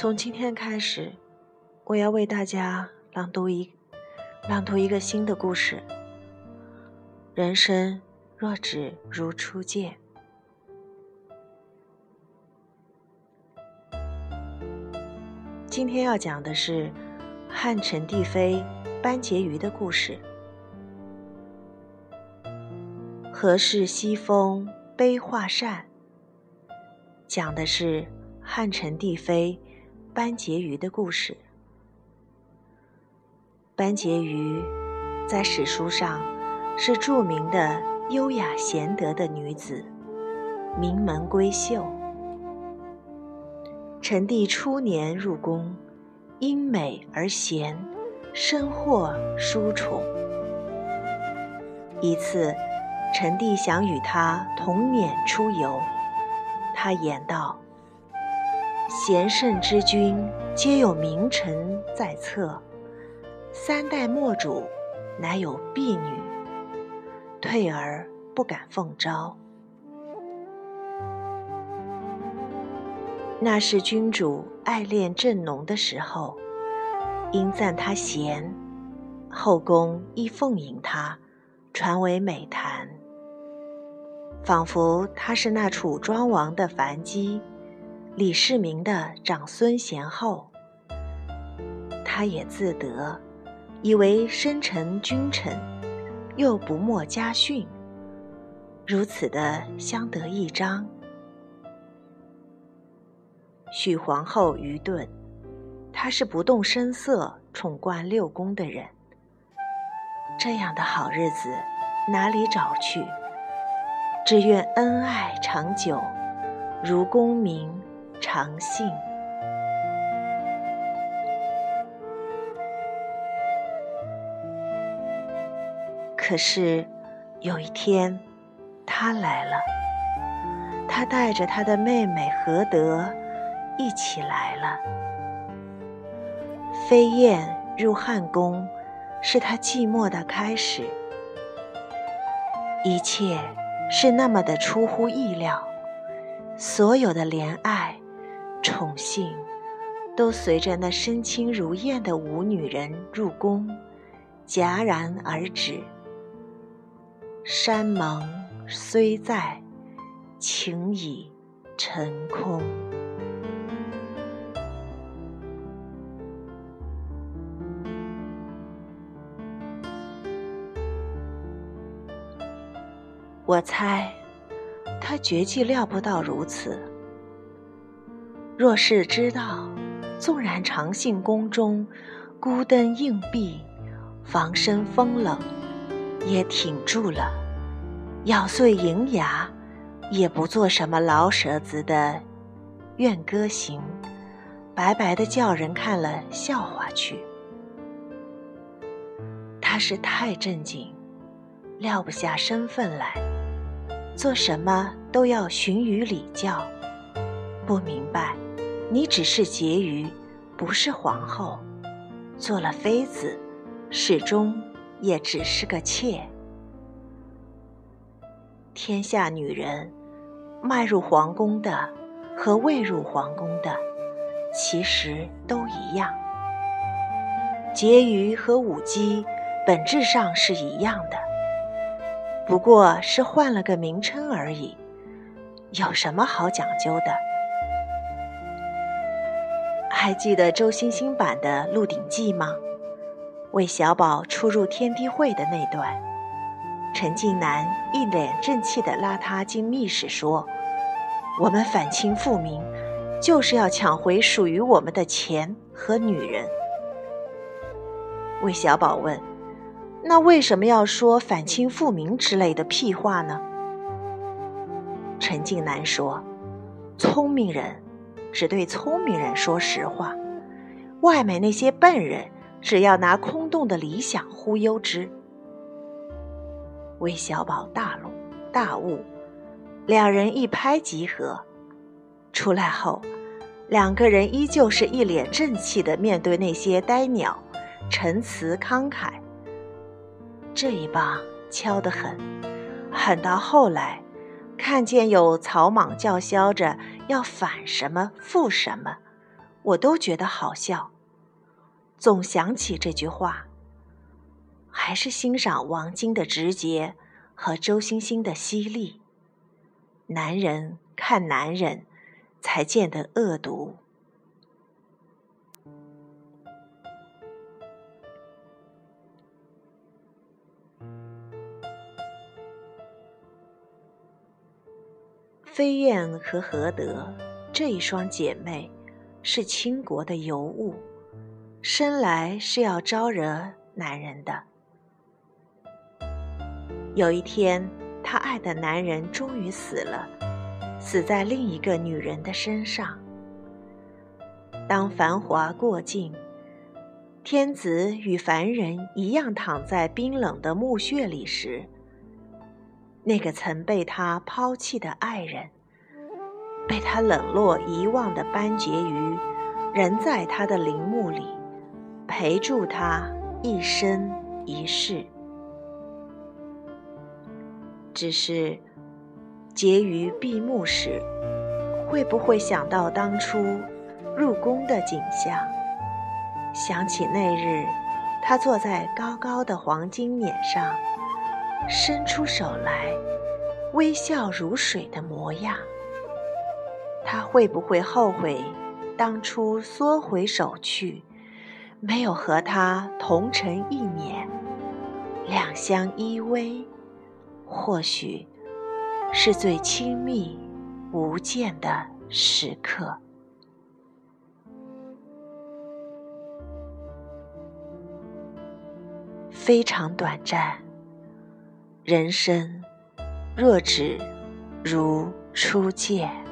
从今天开始，我要为大家朗读一朗读一个新的故事。人生若只如初见。今天要讲的是汉成帝妃班婕妤的故事。何事西风悲画扇？讲的是汉成帝妃。班婕妤的故事。班婕妤在史书上是著名的优雅贤德的女子，名门闺秀。陈帝初年入宫，因美而贤，深获殊宠。一次，陈帝想与她同辇出游，她言道。贤圣之君，皆有名臣在侧。三代末主，乃有婢女，退而不敢奉诏。那是君主爱恋正浓的时候，因赞他贤，后宫亦奉迎他，传为美谈，仿佛他是那楚庄王的樊姬。李世民的长孙贤后，他也自得，以为深沉君臣，又不没家训，如此的相得益彰。许皇后愚钝，她是不动声色宠冠六宫的人，这样的好日子哪里找去？只愿恩爱长久，如功名。长信。可是有一天，他来了。他带着他的妹妹何德一起来了。飞燕入汉宫，是他寂寞的开始。一切是那么的出乎意料，所有的怜爱。宠幸，都随着那身轻如燕的舞女人入宫，戛然而止。山盟虽在，情已成空。我猜，他绝计料不到如此。若是知道，纵然长信宫中孤灯硬壁，房生风冷，也挺住了，咬碎银牙，也不做什么老舍子的怨歌行，白白的叫人看了笑话去。他是太正经，撂不下身份来，做什么都要循于礼教，不明白。你只是婕妤，不是皇后，做了妃子，始终也只是个妾。天下女人，迈入皇宫的和未入皇宫的，其实都一样。婕妤和舞姬本质上是一样的，不过是换了个名称而已，有什么好讲究的？还记得周星星版的《鹿鼎记》吗？魏小宝初入天地会的那段，陈近南一脸正气地拉他进密室说：“我们反清复明，就是要抢回属于我们的钱和女人。”魏小宝问：“那为什么要说反清复明之类的屁话呢？”陈近南说：“聪明人。”只对聪明人说实话，外面那些笨人只要拿空洞的理想忽悠之。韦小宝大怒大悟，两人一拍即合。出来后，两个人依旧是一脸正气的面对那些呆鸟，陈词慷慨。这一棒敲得很，狠到后来。看见有草莽叫嚣着要反什么复什么，我都觉得好笑。总想起这句话，还是欣赏王晶的直接和周星星的犀利。男人看男人，才见得恶毒。飞燕和何德这一双姐妹是倾国的尤物，生来是要招惹男人的。有一天，她爱的男人终于死了，死在另一个女人的身上。当繁华过尽，天子与凡人一样躺在冰冷的墓穴里时，那个曾被他抛弃的爱人，被他冷落遗忘的班婕妤，仍在他的陵墓里陪住他一生一世。只是婕妤闭目时，会不会想到当初入宫的景象？想起那日他坐在高高的黄金辇上。伸出手来，微笑如水的模样。他会不会后悔当初缩回手去，没有和他同乘一辇，两相依偎？或许是最亲密无间的时刻。非常短暂。人生若只如初见。